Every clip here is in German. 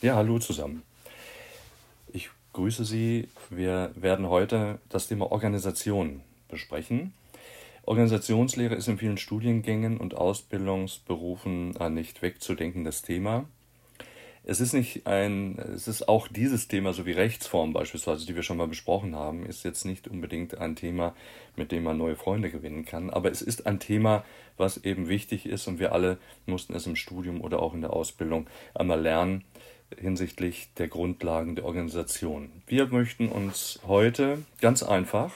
Ja, hallo zusammen. Ich grüße Sie. Wir werden heute das Thema Organisation besprechen. Organisationslehre ist in vielen Studiengängen und Ausbildungsberufen ein nicht wegzudenkendes Thema. Es ist nicht ein, es ist auch dieses Thema, so wie Rechtsform beispielsweise, die wir schon mal besprochen haben, ist jetzt nicht unbedingt ein Thema, mit dem man neue Freunde gewinnen kann. Aber es ist ein Thema, was eben wichtig ist und wir alle mussten es im Studium oder auch in der Ausbildung einmal lernen hinsichtlich der Grundlagen der Organisation. Wir möchten uns heute ganz einfach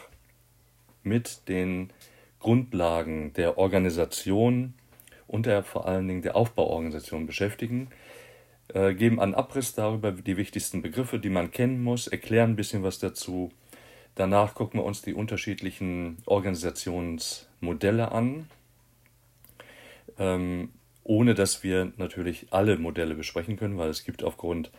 mit den Grundlagen der Organisation und der vor allen Dingen der Aufbauorganisation beschäftigen äh, geben einen Abriss darüber, die wichtigsten Begriffe, die man kennen muss, erklären ein bisschen was dazu. Danach gucken wir uns die unterschiedlichen Organisationsmodelle an, ähm, ohne dass wir natürlich alle Modelle besprechen können, weil es gibt aufgrund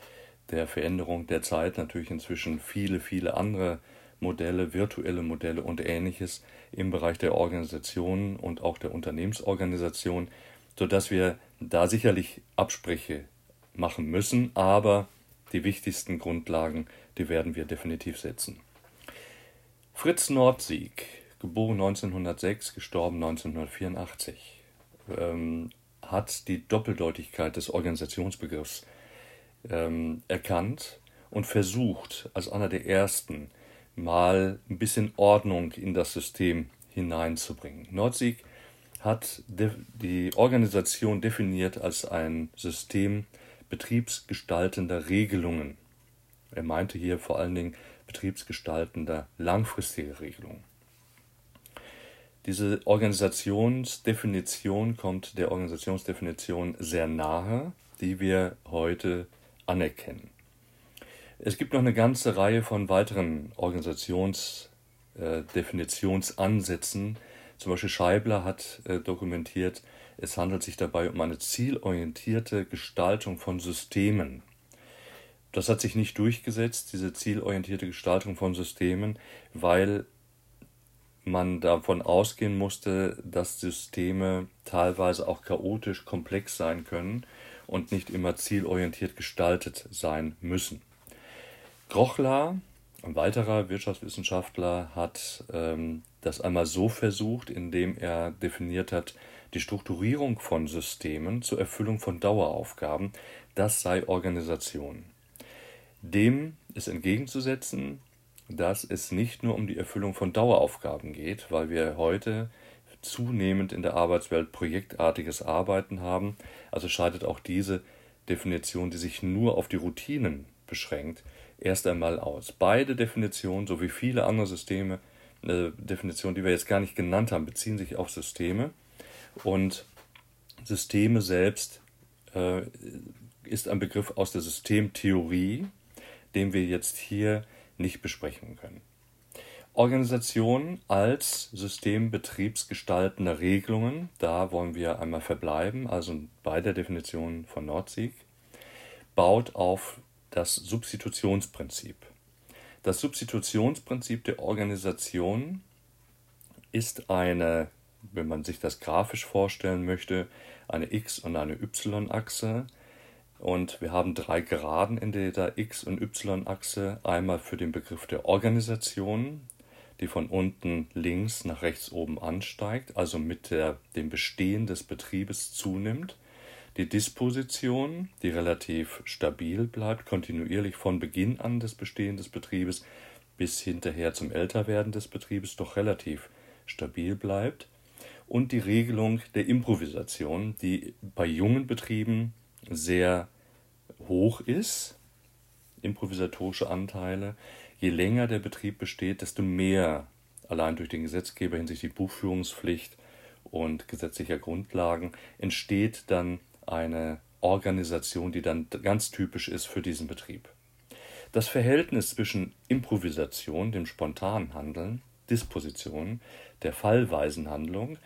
der Veränderung der Zeit natürlich inzwischen viele, viele andere Modelle, virtuelle Modelle und ähnliches im Bereich der Organisation und auch der Unternehmensorganisation, sodass wir da sicherlich Absprüche machen müssen, aber die wichtigsten Grundlagen, die werden wir definitiv setzen. Fritz Nordsieg, geboren 1906, gestorben 1984, ähm, hat die Doppeldeutigkeit des Organisationsbegriffs ähm, erkannt und versucht, als einer der ersten mal ein bisschen Ordnung in das System hineinzubringen. Nordsieg hat die Organisation definiert als ein System betriebsgestaltender Regelungen. Er meinte hier vor allen Dingen betriebsgestaltender langfristige Regelungen. Diese Organisationsdefinition kommt der Organisationsdefinition sehr nahe, die wir heute anerkennen. Es gibt noch eine ganze Reihe von weiteren Organisationsdefinitionsansätzen. Zum Beispiel Scheibler hat äh, dokumentiert, es handelt sich dabei um eine zielorientierte Gestaltung von Systemen. Das hat sich nicht durchgesetzt, diese zielorientierte Gestaltung von Systemen, weil man davon ausgehen musste, dass Systeme teilweise auch chaotisch komplex sein können und nicht immer zielorientiert gestaltet sein müssen. Grochler, ein weiterer Wirtschaftswissenschaftler, hat ähm, das einmal so versucht, indem er definiert hat, die Strukturierung von Systemen zur Erfüllung von Daueraufgaben, das sei Organisation. Dem ist entgegenzusetzen, dass es nicht nur um die Erfüllung von Daueraufgaben geht, weil wir heute zunehmend in der Arbeitswelt projektartiges Arbeiten haben, also scheidet auch diese Definition, die sich nur auf die Routinen beschränkt, erst einmal aus. Beide Definitionen sowie viele andere Systeme, äh, Definitionen, die wir jetzt gar nicht genannt haben, beziehen sich auf Systeme und Systeme selbst äh, ist ein Begriff aus der Systemtheorie, den wir jetzt hier nicht besprechen können. Organisation als systembetriebsgestaltende Regelungen, da wollen wir einmal verbleiben, also bei der Definition von Nordsieg, baut auf das Substitutionsprinzip. Das Substitutionsprinzip der Organisation ist eine wenn man sich das grafisch vorstellen möchte, eine X- und eine Y-Achse. Und wir haben drei Geraden in der X- und Y-Achse. Einmal für den Begriff der Organisation, die von unten links nach rechts oben ansteigt, also mit der, dem Bestehen des Betriebes zunimmt. Die Disposition, die relativ stabil bleibt, kontinuierlich von Beginn an des Bestehens des Betriebes bis hinterher zum Älterwerden des Betriebes doch relativ stabil bleibt und die Regelung der Improvisation, die bei jungen Betrieben sehr hoch ist, improvisatorische Anteile. Je länger der Betrieb besteht, desto mehr, allein durch den Gesetzgeber hinsichtlich Buchführungspflicht und gesetzlicher Grundlagen, entsteht dann eine Organisation, die dann ganz typisch ist für diesen Betrieb. Das Verhältnis zwischen Improvisation, dem spontanen Handeln, Disposition, der fallweisen Handlung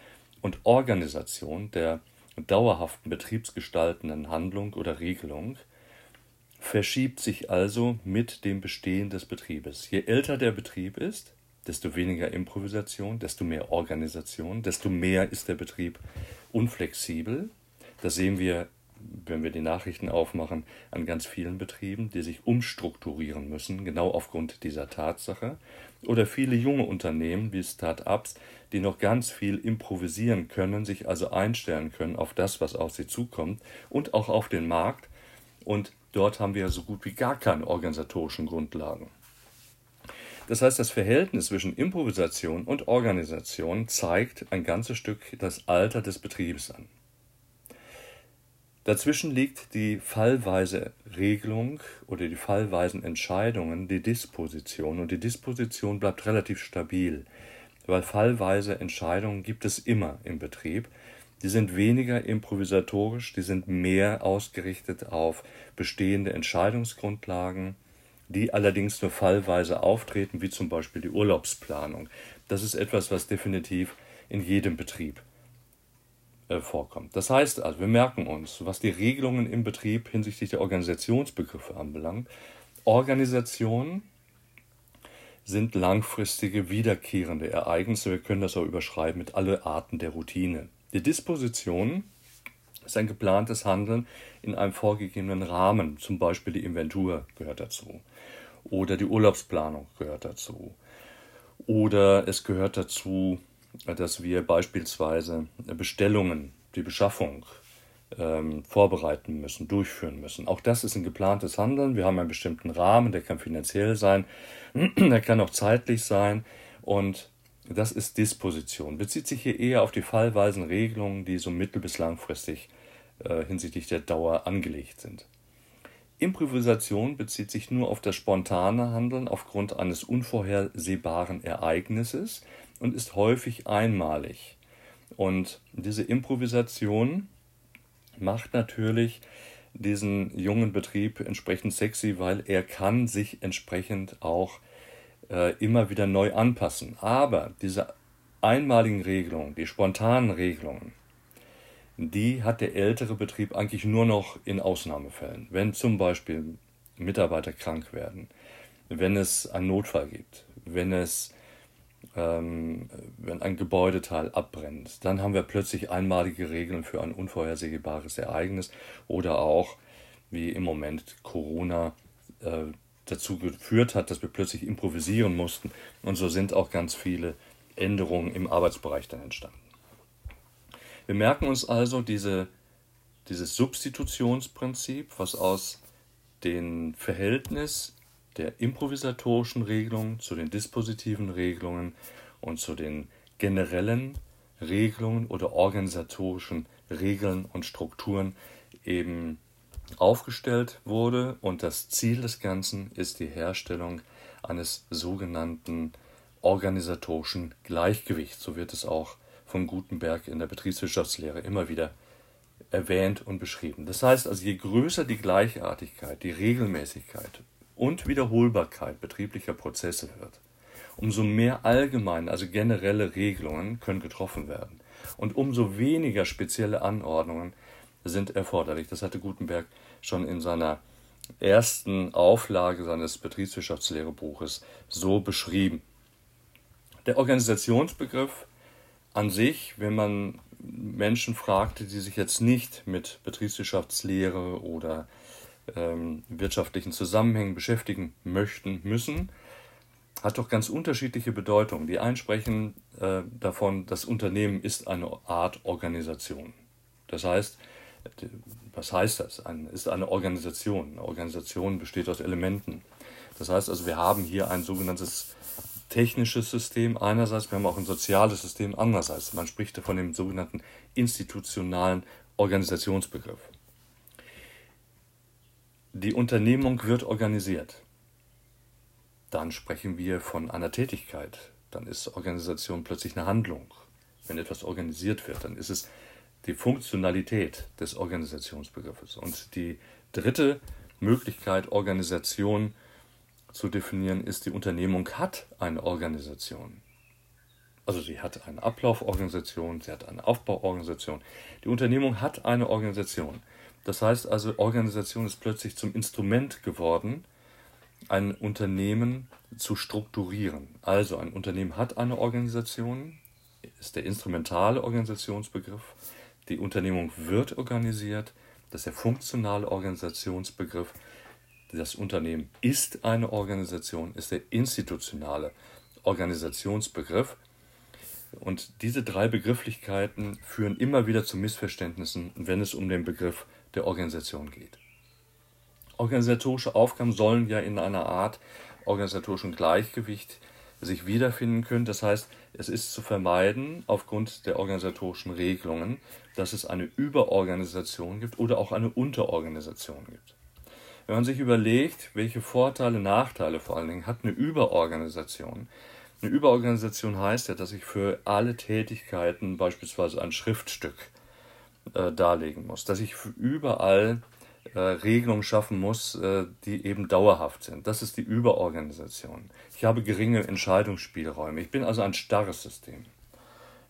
und Organisation der dauerhaften betriebsgestaltenden Handlung oder Regelung verschiebt sich also mit dem Bestehen des Betriebes. Je älter der Betrieb ist, desto weniger Improvisation, desto mehr Organisation, desto mehr ist der Betrieb unflexibel. Das sehen wir wenn wir die Nachrichten aufmachen, an ganz vielen Betrieben, die sich umstrukturieren müssen, genau aufgrund dieser Tatsache. Oder viele junge Unternehmen wie Start-ups, die noch ganz viel improvisieren können, sich also einstellen können auf das, was auf sie zukommt und auch auf den Markt. Und dort haben wir so gut wie gar keine organisatorischen Grundlagen. Das heißt, das Verhältnis zwischen Improvisation und Organisation zeigt ein ganzes Stück das Alter des Betriebes an. Dazwischen liegt die fallweise Regelung oder die fallweisen Entscheidungen, die Disposition. Und die Disposition bleibt relativ stabil, weil fallweise Entscheidungen gibt es immer im Betrieb. Die sind weniger improvisatorisch, die sind mehr ausgerichtet auf bestehende Entscheidungsgrundlagen, die allerdings nur fallweise auftreten, wie zum Beispiel die Urlaubsplanung. Das ist etwas, was definitiv in jedem Betrieb äh, vorkommt. Das heißt also, wir merken uns, was die Regelungen im Betrieb hinsichtlich der Organisationsbegriffe anbelangt, Organisationen sind langfristige, wiederkehrende Ereignisse. Wir können das auch überschreiben mit alle Arten der Routine. Die Disposition ist ein geplantes Handeln in einem vorgegebenen Rahmen. Zum Beispiel die Inventur gehört dazu. Oder die Urlaubsplanung gehört dazu. Oder es gehört dazu, dass wir beispielsweise Bestellungen, die Beschaffung ähm, vorbereiten müssen, durchführen müssen. Auch das ist ein geplantes Handeln. Wir haben einen bestimmten Rahmen, der kann finanziell sein, der kann auch zeitlich sein und das ist Disposition. Bezieht sich hier eher auf die fallweisen Regelungen, die so mittel- bis langfristig äh, hinsichtlich der Dauer angelegt sind. Improvisation bezieht sich nur auf das spontane Handeln aufgrund eines unvorhersehbaren Ereignisses, und ist häufig einmalig. Und diese Improvisation macht natürlich diesen jungen Betrieb entsprechend sexy, weil er kann sich entsprechend auch äh, immer wieder neu anpassen. Aber diese einmaligen Regelungen, die spontanen Regelungen, die hat der ältere Betrieb eigentlich nur noch in Ausnahmefällen. Wenn zum Beispiel Mitarbeiter krank werden, wenn es einen Notfall gibt, wenn es ähm, wenn ein Gebäudeteil abbrennt, dann haben wir plötzlich einmalige Regeln für ein unvorhersehbares Ereignis oder auch, wie im Moment Corona äh, dazu geführt hat, dass wir plötzlich improvisieren mussten. Und so sind auch ganz viele Änderungen im Arbeitsbereich dann entstanden. Wir merken uns also diese, dieses Substitutionsprinzip, was aus dem Verhältnis der improvisatorischen Regelungen zu den dispositiven Regelungen und zu den generellen Regelungen oder organisatorischen Regeln und Strukturen eben aufgestellt wurde. Und das Ziel des Ganzen ist die Herstellung eines sogenannten organisatorischen Gleichgewichts. So wird es auch von Gutenberg in der Betriebswirtschaftslehre immer wieder erwähnt und beschrieben. Das heißt also, je größer die Gleichartigkeit, die Regelmäßigkeit und Wiederholbarkeit betrieblicher Prozesse wird, umso mehr allgemeine, also generelle Regelungen können getroffen werden und umso weniger spezielle Anordnungen sind erforderlich. Das hatte Gutenberg schon in seiner ersten Auflage seines Betriebswirtschaftslehrebuches so beschrieben. Der Organisationsbegriff an sich, wenn man Menschen fragte, die sich jetzt nicht mit Betriebswirtschaftslehre oder ähm, wirtschaftlichen Zusammenhängen beschäftigen möchten, müssen, hat doch ganz unterschiedliche Bedeutungen. Die einen sprechen äh, davon, das Unternehmen ist eine Art Organisation. Das heißt, was heißt das? Ein, ist eine Organisation. Eine Organisation besteht aus Elementen. Das heißt also, wir haben hier ein sogenanntes technisches System einerseits, wir haben auch ein soziales System andererseits. Man spricht von dem sogenannten institutionalen Organisationsbegriff. Die Unternehmung wird organisiert. Dann sprechen wir von einer Tätigkeit. Dann ist Organisation plötzlich eine Handlung. Wenn etwas organisiert wird, dann ist es die Funktionalität des Organisationsbegriffes. Und die dritte Möglichkeit, Organisation zu definieren, ist, die Unternehmung hat eine Organisation. Also sie hat eine Ablauforganisation, sie hat eine Aufbauorganisation. Die Unternehmung hat eine Organisation. Das heißt also, Organisation ist plötzlich zum Instrument geworden, ein Unternehmen zu strukturieren. Also ein Unternehmen hat eine Organisation, ist der instrumentale Organisationsbegriff. Die Unternehmung wird organisiert, Das ist der funktionale Organisationsbegriff. Das Unternehmen ist eine Organisation, ist der institutionale Organisationsbegriff. Und diese drei Begrifflichkeiten führen immer wieder zu Missverständnissen, wenn es um den Begriff der Organisation geht. Organisatorische Aufgaben sollen ja in einer Art organisatorischen Gleichgewicht sich wiederfinden können. Das heißt, es ist zu vermeiden, aufgrund der organisatorischen Regelungen, dass es eine Überorganisation gibt oder auch eine Unterorganisation gibt. Wenn man sich überlegt, welche Vorteile, Nachteile vor allen Dingen hat eine Überorganisation. Eine Überorganisation heißt ja, dass ich für alle Tätigkeiten beispielsweise ein Schriftstück äh, darlegen muss, dass ich überall äh, Regelungen schaffen muss, äh, die eben dauerhaft sind. Das ist die Überorganisation. Ich habe geringe Entscheidungsspielräume. Ich bin also ein starres System.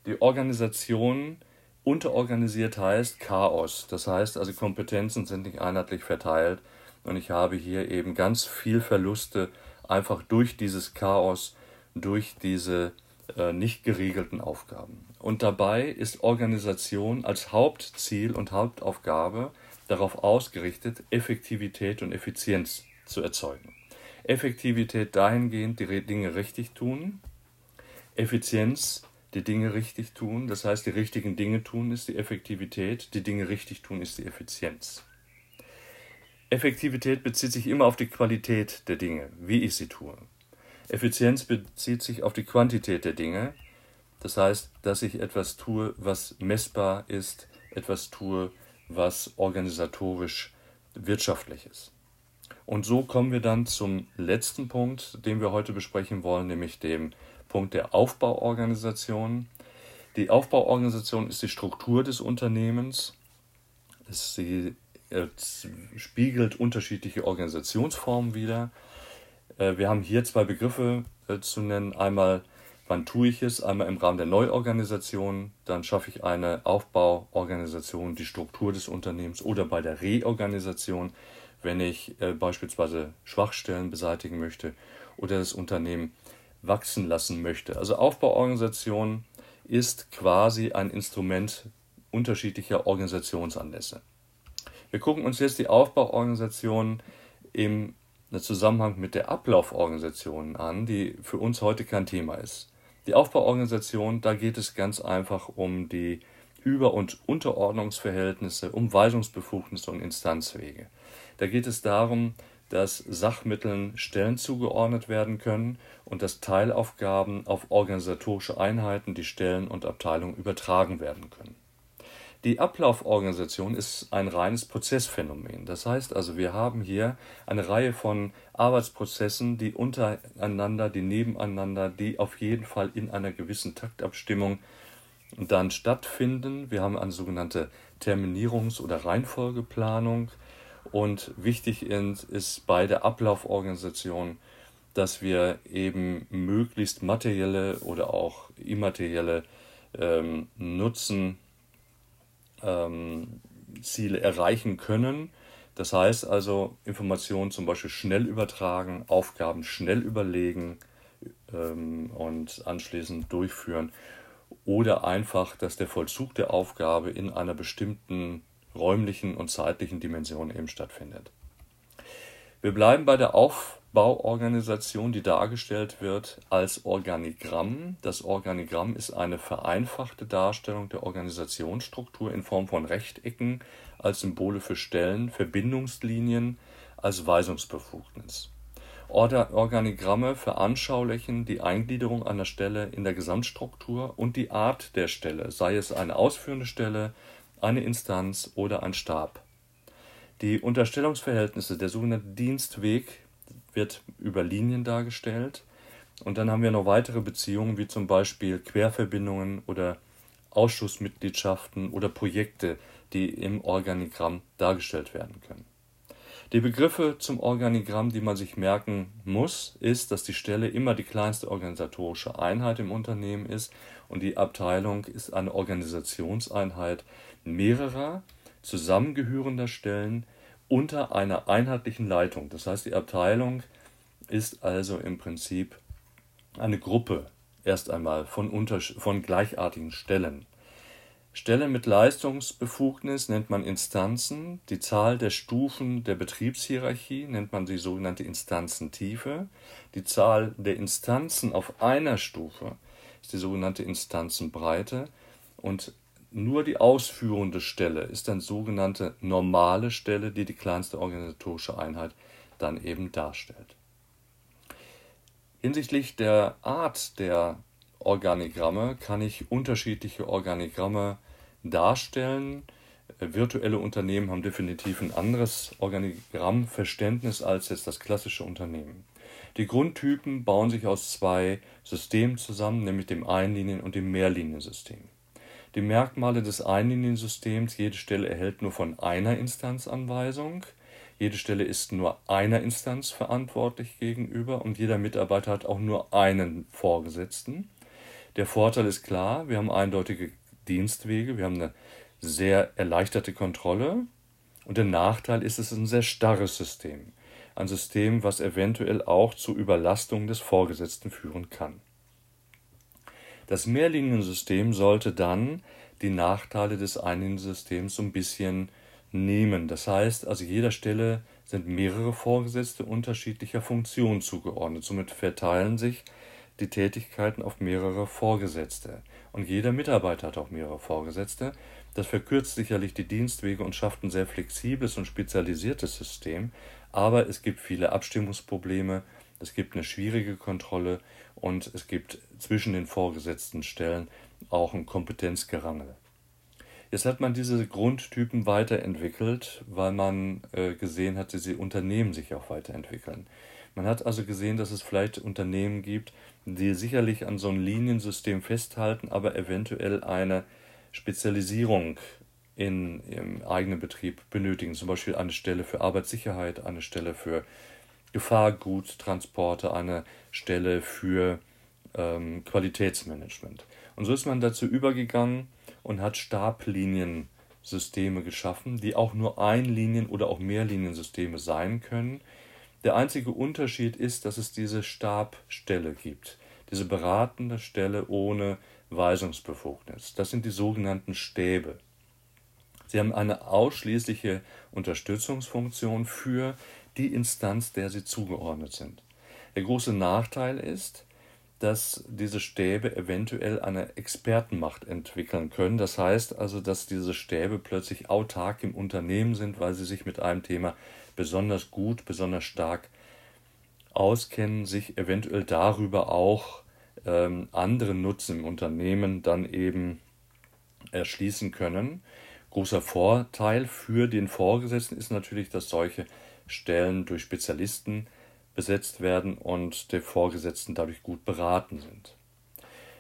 Die Organisation unterorganisiert heißt Chaos. Das heißt also, Kompetenzen sind nicht einheitlich verteilt und ich habe hier eben ganz viel Verluste einfach durch dieses Chaos, durch diese äh, nicht geregelten Aufgaben. Und dabei ist Organisation als Hauptziel und Hauptaufgabe darauf ausgerichtet, Effektivität und Effizienz zu erzeugen. Effektivität dahingehend, die Dinge richtig tun, Effizienz, die Dinge richtig tun, das heißt, die richtigen Dinge tun ist die Effektivität, die Dinge richtig tun ist die Effizienz. Effektivität bezieht sich immer auf die Qualität der Dinge, wie ich sie tue. Effizienz bezieht sich auf die Quantität der Dinge, das heißt, dass ich etwas tue, was messbar ist, etwas tue, was organisatorisch wirtschaftlich ist. Und so kommen wir dann zum letzten Punkt, den wir heute besprechen wollen, nämlich dem Punkt der Aufbauorganisation. Die Aufbauorganisation ist die Struktur des Unternehmens. Sie spiegelt unterschiedliche Organisationsformen wider. Äh, wir haben hier zwei Begriffe äh, zu nennen. Einmal Wann tue ich es? Einmal im Rahmen der Neuorganisation, dann schaffe ich eine Aufbauorganisation, die Struktur des Unternehmens oder bei der Reorganisation, wenn ich äh, beispielsweise Schwachstellen beseitigen möchte oder das Unternehmen wachsen lassen möchte. Also Aufbauorganisation ist quasi ein Instrument unterschiedlicher Organisationsanlässe. Wir gucken uns jetzt die Aufbauorganisation im Zusammenhang mit der Ablauforganisation an, die für uns heute kein Thema ist. Die Aufbauorganisation, da geht es ganz einfach um die Über- und Unterordnungsverhältnisse, um Weisungsbefugnisse und Instanzwege. Da geht es darum, dass Sachmitteln Stellen zugeordnet werden können und dass Teilaufgaben auf organisatorische Einheiten, die Stellen und Abteilungen übertragen werden können. Die Ablauforganisation ist ein reines Prozessphänomen. Das heißt also, wir haben hier eine Reihe von Arbeitsprozessen, die untereinander, die nebeneinander, die auf jeden Fall in einer gewissen Taktabstimmung dann stattfinden. Wir haben eine sogenannte Terminierungs- oder Reihenfolgeplanung. Und wichtig ist bei der Ablauforganisation, dass wir eben möglichst materielle oder auch immaterielle ähm, Nutzen ähm, Ziele erreichen können. Das heißt also, Informationen zum Beispiel schnell übertragen, Aufgaben schnell überlegen ähm, und anschließend durchführen oder einfach, dass der Vollzug der Aufgabe in einer bestimmten räumlichen und zeitlichen Dimension eben stattfindet. Wir bleiben bei der Aufbauorganisation, die dargestellt wird als Organigramm. Das Organigramm ist eine vereinfachte Darstellung der Organisationsstruktur in Form von Rechtecken als Symbole für Stellen, Verbindungslinien als Weisungsbefugnis. Organigramme veranschaulichen die Eingliederung einer Stelle in der Gesamtstruktur und die Art der Stelle, sei es eine ausführende Stelle, eine Instanz oder ein Stab. Die Unterstellungsverhältnisse, der sogenannte Dienstweg, wird über Linien dargestellt. Und dann haben wir noch weitere Beziehungen, wie zum Beispiel Querverbindungen oder Ausschussmitgliedschaften oder Projekte, die im Organigramm dargestellt werden können. Die Begriffe zum Organigramm, die man sich merken muss, ist, dass die Stelle immer die kleinste organisatorische Einheit im Unternehmen ist und die Abteilung ist eine Organisationseinheit mehrerer zusammengehörender Stellen unter einer einheitlichen Leitung. Das heißt, die Abteilung ist also im Prinzip eine Gruppe erst einmal von, unter, von gleichartigen Stellen. Stelle mit Leistungsbefugnis nennt man Instanzen. Die Zahl der Stufen der Betriebshierarchie nennt man die sogenannte Instanzentiefe. Die Zahl der Instanzen auf einer Stufe ist die sogenannte Instanzenbreite. Und nur die ausführende Stelle ist dann sogenannte normale Stelle, die die kleinste organisatorische Einheit dann eben darstellt. Hinsichtlich der Art der Organigramme kann ich unterschiedliche Organigramme darstellen. Virtuelle Unternehmen haben definitiv ein anderes Organigrammverständnis als jetzt das klassische Unternehmen. Die Grundtypen bauen sich aus zwei Systemen zusammen, nämlich dem Einlinien- und dem Mehrliniensystem. Die Merkmale des Einliniensystems, jede Stelle erhält nur von einer Instanz Anweisung, jede Stelle ist nur einer Instanz verantwortlich gegenüber und jeder Mitarbeiter hat auch nur einen Vorgesetzten. Der Vorteil ist klar, wir haben eindeutige Dienstwege, wir haben eine sehr erleichterte Kontrolle und der Nachteil ist, es ist ein sehr starres System. Ein System, was eventuell auch zu Überlastung des Vorgesetzten führen kann. Das Mehrliniensystem sollte dann die Nachteile des Einliniensystems so ein bisschen nehmen. Das heißt, also jeder Stelle sind mehrere Vorgesetzte unterschiedlicher Funktion zugeordnet. Somit verteilen sich die Tätigkeiten auf mehrere Vorgesetzte. Und jeder Mitarbeiter hat auch mehrere Vorgesetzte. Das verkürzt sicherlich die Dienstwege und schafft ein sehr flexibles und spezialisiertes System. Aber es gibt viele Abstimmungsprobleme, es gibt eine schwierige Kontrolle und es gibt zwischen den vorgesetzten Stellen auch ein Kompetenzgerangel. Jetzt hat man diese Grundtypen weiterentwickelt, weil man äh, gesehen hat, dass die Unternehmen sich auch weiterentwickeln. Man hat also gesehen, dass es vielleicht Unternehmen gibt, die sicherlich an so einem Liniensystem festhalten, aber eventuell eine Spezialisierung in, im eigenen Betrieb benötigen. Zum Beispiel eine Stelle für Arbeitssicherheit, eine Stelle für Gefahrguttransporte, eine Stelle für ähm, Qualitätsmanagement. Und so ist man dazu übergegangen und hat Stabliniensysteme geschaffen, die auch nur Einlinien- oder auch Mehrliniensysteme sein können. Der einzige Unterschied ist, dass es diese Stabstelle gibt, diese beratende Stelle ohne Weisungsbefugnis. Das sind die sogenannten Stäbe. Sie haben eine ausschließliche Unterstützungsfunktion für die Instanz, der sie zugeordnet sind. Der große Nachteil ist, dass diese Stäbe eventuell eine Expertenmacht entwickeln können. Das heißt also, dass diese Stäbe plötzlich autark im Unternehmen sind, weil sie sich mit einem Thema besonders gut, besonders stark auskennen, sich eventuell darüber auch ähm, andere Nutzen im Unternehmen dann eben erschließen können. Großer Vorteil für den Vorgesetzten ist natürlich, dass solche Stellen durch Spezialisten besetzt werden und die Vorgesetzten dadurch gut beraten sind.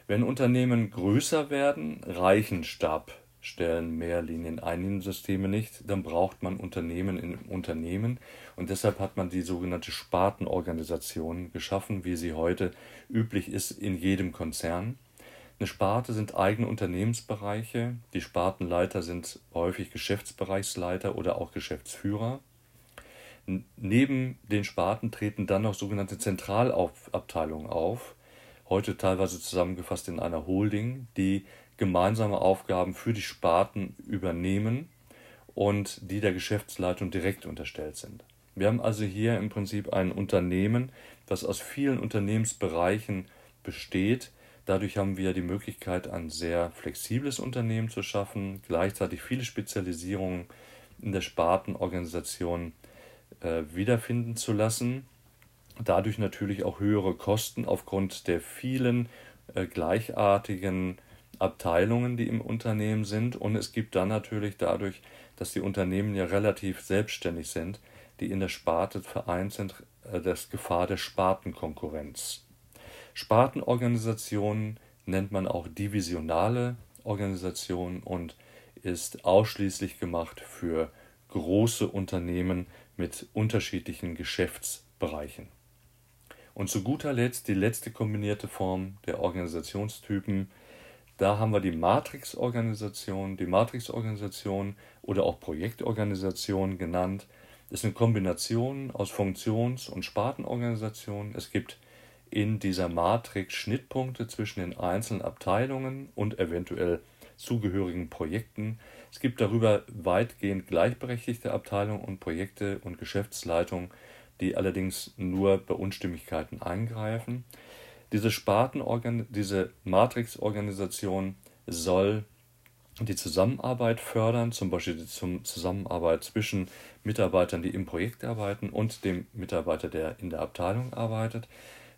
Wenn Unternehmen größer werden, reichen Stabstellen, Mehrlinien, Einliniensysteme nicht, dann braucht man Unternehmen in Unternehmen und deshalb hat man die sogenannte Spartenorganisation geschaffen, wie sie heute üblich ist in jedem Konzern. Eine Sparte sind eigene Unternehmensbereiche, die Spartenleiter sind häufig Geschäftsbereichsleiter oder auch Geschäftsführer. Neben den Sparten treten dann noch sogenannte Zentralabteilungen auf, heute teilweise zusammengefasst in einer Holding, die gemeinsame Aufgaben für die Sparten übernehmen und die der Geschäftsleitung direkt unterstellt sind. Wir haben also hier im Prinzip ein Unternehmen, das aus vielen Unternehmensbereichen besteht. Dadurch haben wir die Möglichkeit, ein sehr flexibles Unternehmen zu schaffen, gleichzeitig viele Spezialisierungen in der Spartenorganisation äh, wiederfinden zu lassen. Dadurch natürlich auch höhere Kosten aufgrund der vielen äh, gleichartigen Abteilungen, die im Unternehmen sind. Und es gibt dann natürlich dadurch, dass die Unternehmen ja relativ selbstständig sind, die in der Sparte vereint sind, äh, das Gefahr der Spartenkonkurrenz. Spartenorganisationen nennt man auch divisionale Organisationen und ist ausschließlich gemacht für große Unternehmen mit unterschiedlichen Geschäftsbereichen. Und zu guter Letzt die letzte kombinierte Form der Organisationstypen. Da haben wir die Matrix-Organisation. Die Matrix-Organisation oder auch Projektorganisation genannt, ist eine Kombination aus Funktions- und Spartenorganisationen. Es gibt in dieser Matrix Schnittpunkte zwischen den einzelnen Abteilungen und eventuell zugehörigen Projekten. Es gibt darüber weitgehend gleichberechtigte Abteilungen und Projekte und Geschäftsleitungen, die allerdings nur bei Unstimmigkeiten eingreifen. Diese Spartenorgan diese Matrixorganisation soll die Zusammenarbeit fördern, zum Beispiel die Zusammenarbeit zwischen Mitarbeitern, die im Projekt arbeiten, und dem Mitarbeiter, der in der Abteilung arbeitet.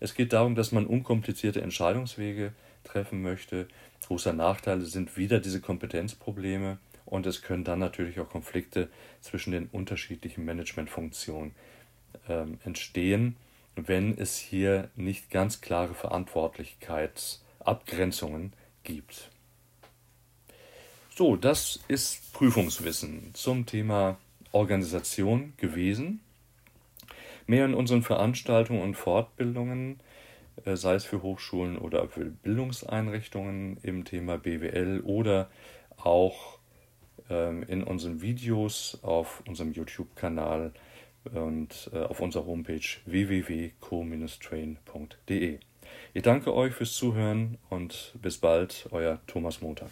Es geht darum, dass man unkomplizierte Entscheidungswege treffen möchte. Großer Nachteil sind wieder diese Kompetenzprobleme und es können dann natürlich auch Konflikte zwischen den unterschiedlichen Managementfunktionen ähm, entstehen, wenn es hier nicht ganz klare Verantwortlichkeitsabgrenzungen gibt. So, das ist Prüfungswissen zum Thema Organisation gewesen. Mehr in unseren Veranstaltungen und Fortbildungen, sei es für Hochschulen oder für Bildungseinrichtungen im Thema BWL oder auch ähm, in unseren Videos auf unserem YouTube-Kanal und äh, auf unserer Homepage www.co-train.de. Ich danke euch fürs Zuhören und bis bald, euer Thomas Montag.